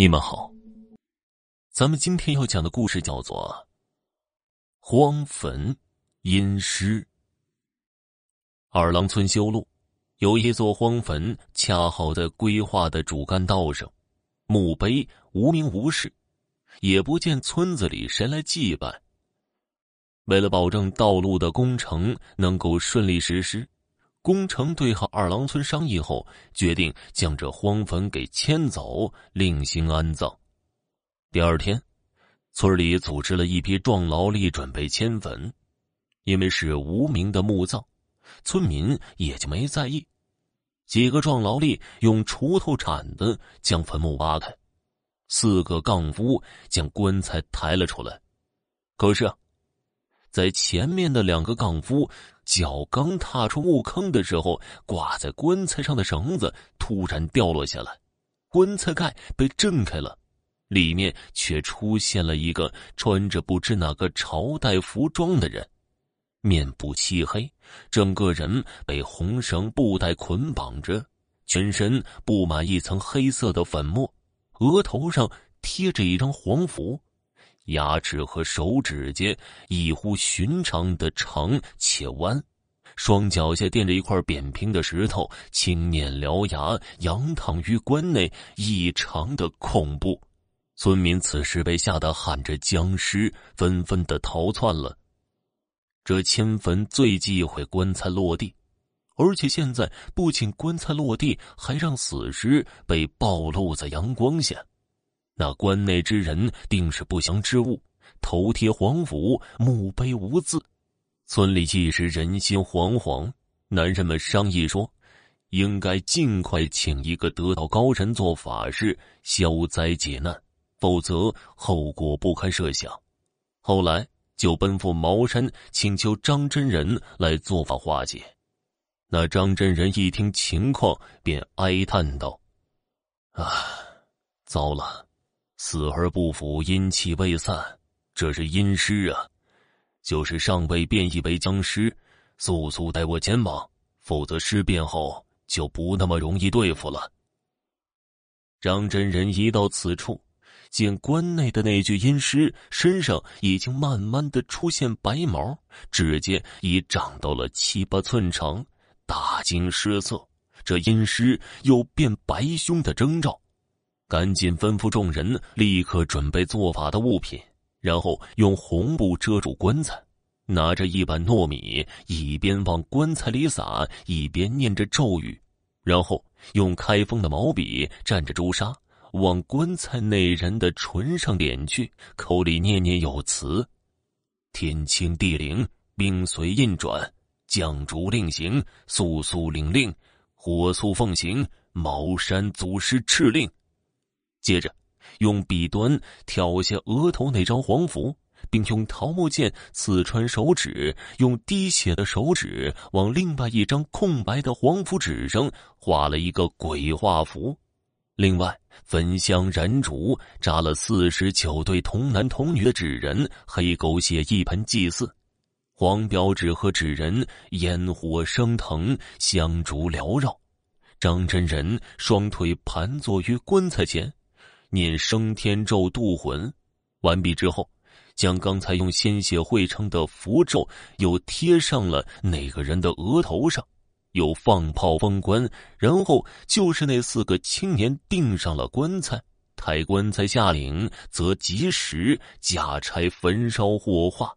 你们好，咱们今天要讲的故事叫做《荒坟阴尸》。二郎村修路有一座荒坟，恰好在规划的主干道上，墓碑无名无事，也不见村子里谁来祭拜。为了保证道路的工程能够顺利实施。工程队和二郎村商议后，决定将这荒坟给迁走，另行安葬。第二天，村里组织了一批壮劳力准备迁坟，因为是无名的墓葬，村民也就没在意。几个壮劳力用锄头、铲子将坟墓挖开，四个杠夫将棺材抬了出来。可是啊，在前面的两个杠夫。脚刚踏出墓坑的时候，挂在棺材上的绳子突然掉落下来，棺材盖被震开了，里面却出现了一个穿着不知哪个朝代服装的人，面部漆黑，整个人被红绳布带捆绑着，全身布满一层黑色的粉末，额头上贴着一张黄符。牙齿和手指间异乎寻常的长且弯，双脚下垫着一块扁平的石头，青面獠牙，仰躺于棺内，异常的恐怖。村民此时被吓得喊着僵尸，纷纷的逃窜了。这迁坟最忌讳棺材落地，而且现在不仅棺材落地，还让死尸被暴露在阳光下。那关内之人定是不祥之物，头贴黄符，墓碑无字。村里一时人心惶惶，男人们商议说，应该尽快请一个得道高人做法事消灾解难，否则后果不堪设想。后来就奔赴茅山，请求张真人来做法化解。那张真人一听情况，便哀叹道：“啊，糟了！”死而不腐，阴气未散，这是阴尸啊！就是尚未变异为僵尸，速速带我前往，否则尸变后就不那么容易对付了。张真人一到此处，见棺内的那具阴尸身上已经慢慢的出现白毛，指甲已长到了七八寸长，大惊失色。这阴尸有变白凶的征兆。赶紧吩咐众人立刻准备做法的物品，然后用红布遮住棺材，拿着一板糯米，一边往棺材里撒，一边念着咒语，然后用开封的毛笔蘸着朱砂，往棺材内人的唇上点去，口里念念有词：“天清地灵，兵随印转，将主令行，速速领令，火速奉行，茅山祖师敕令。”接着，用笔端挑下额头那张黄符，并用桃木剑刺穿手指，用滴血的手指往另外一张空白的黄符纸上画了一个鬼画符。另外，焚香燃烛，扎了四十九对童男童女的纸人，黑狗血一盆祭祀。黄表纸和纸人烟火升腾，香烛缭绕。张真人双腿盘坐于棺材前。念升天咒渡魂，完毕之后，将刚才用鲜血绘成的符咒又贴上了那个人的额头上，又放炮封棺，然后就是那四个青年钉上了棺材，抬棺材下岭，则及时假拆焚烧火化。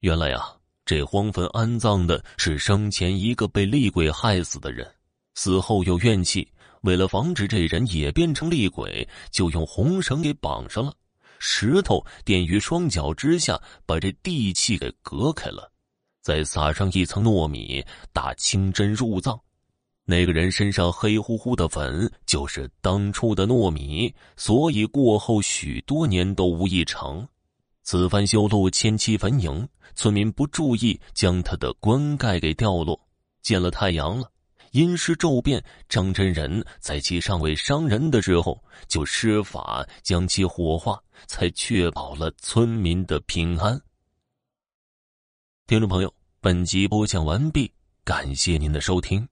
原来啊，这荒坟安葬的是生前一个被厉鬼害死的人，死后有怨气。为了防止这人也变成厉鬼，就用红绳给绑上了，石头垫于双脚之下，把这地气给隔开了，再撒上一层糯米，打清真入葬。那个人身上黑乎乎的粉，就是当初的糯米，所以过后许多年都无异常。此番修路迁期坟茔，村民不注意，将他的棺盖给掉落，见了太阳了。阴尸骤变，张真人在其尚未伤人的时候就施法将其火化，才确保了村民的平安。听众朋友，本集播讲完毕，感谢您的收听。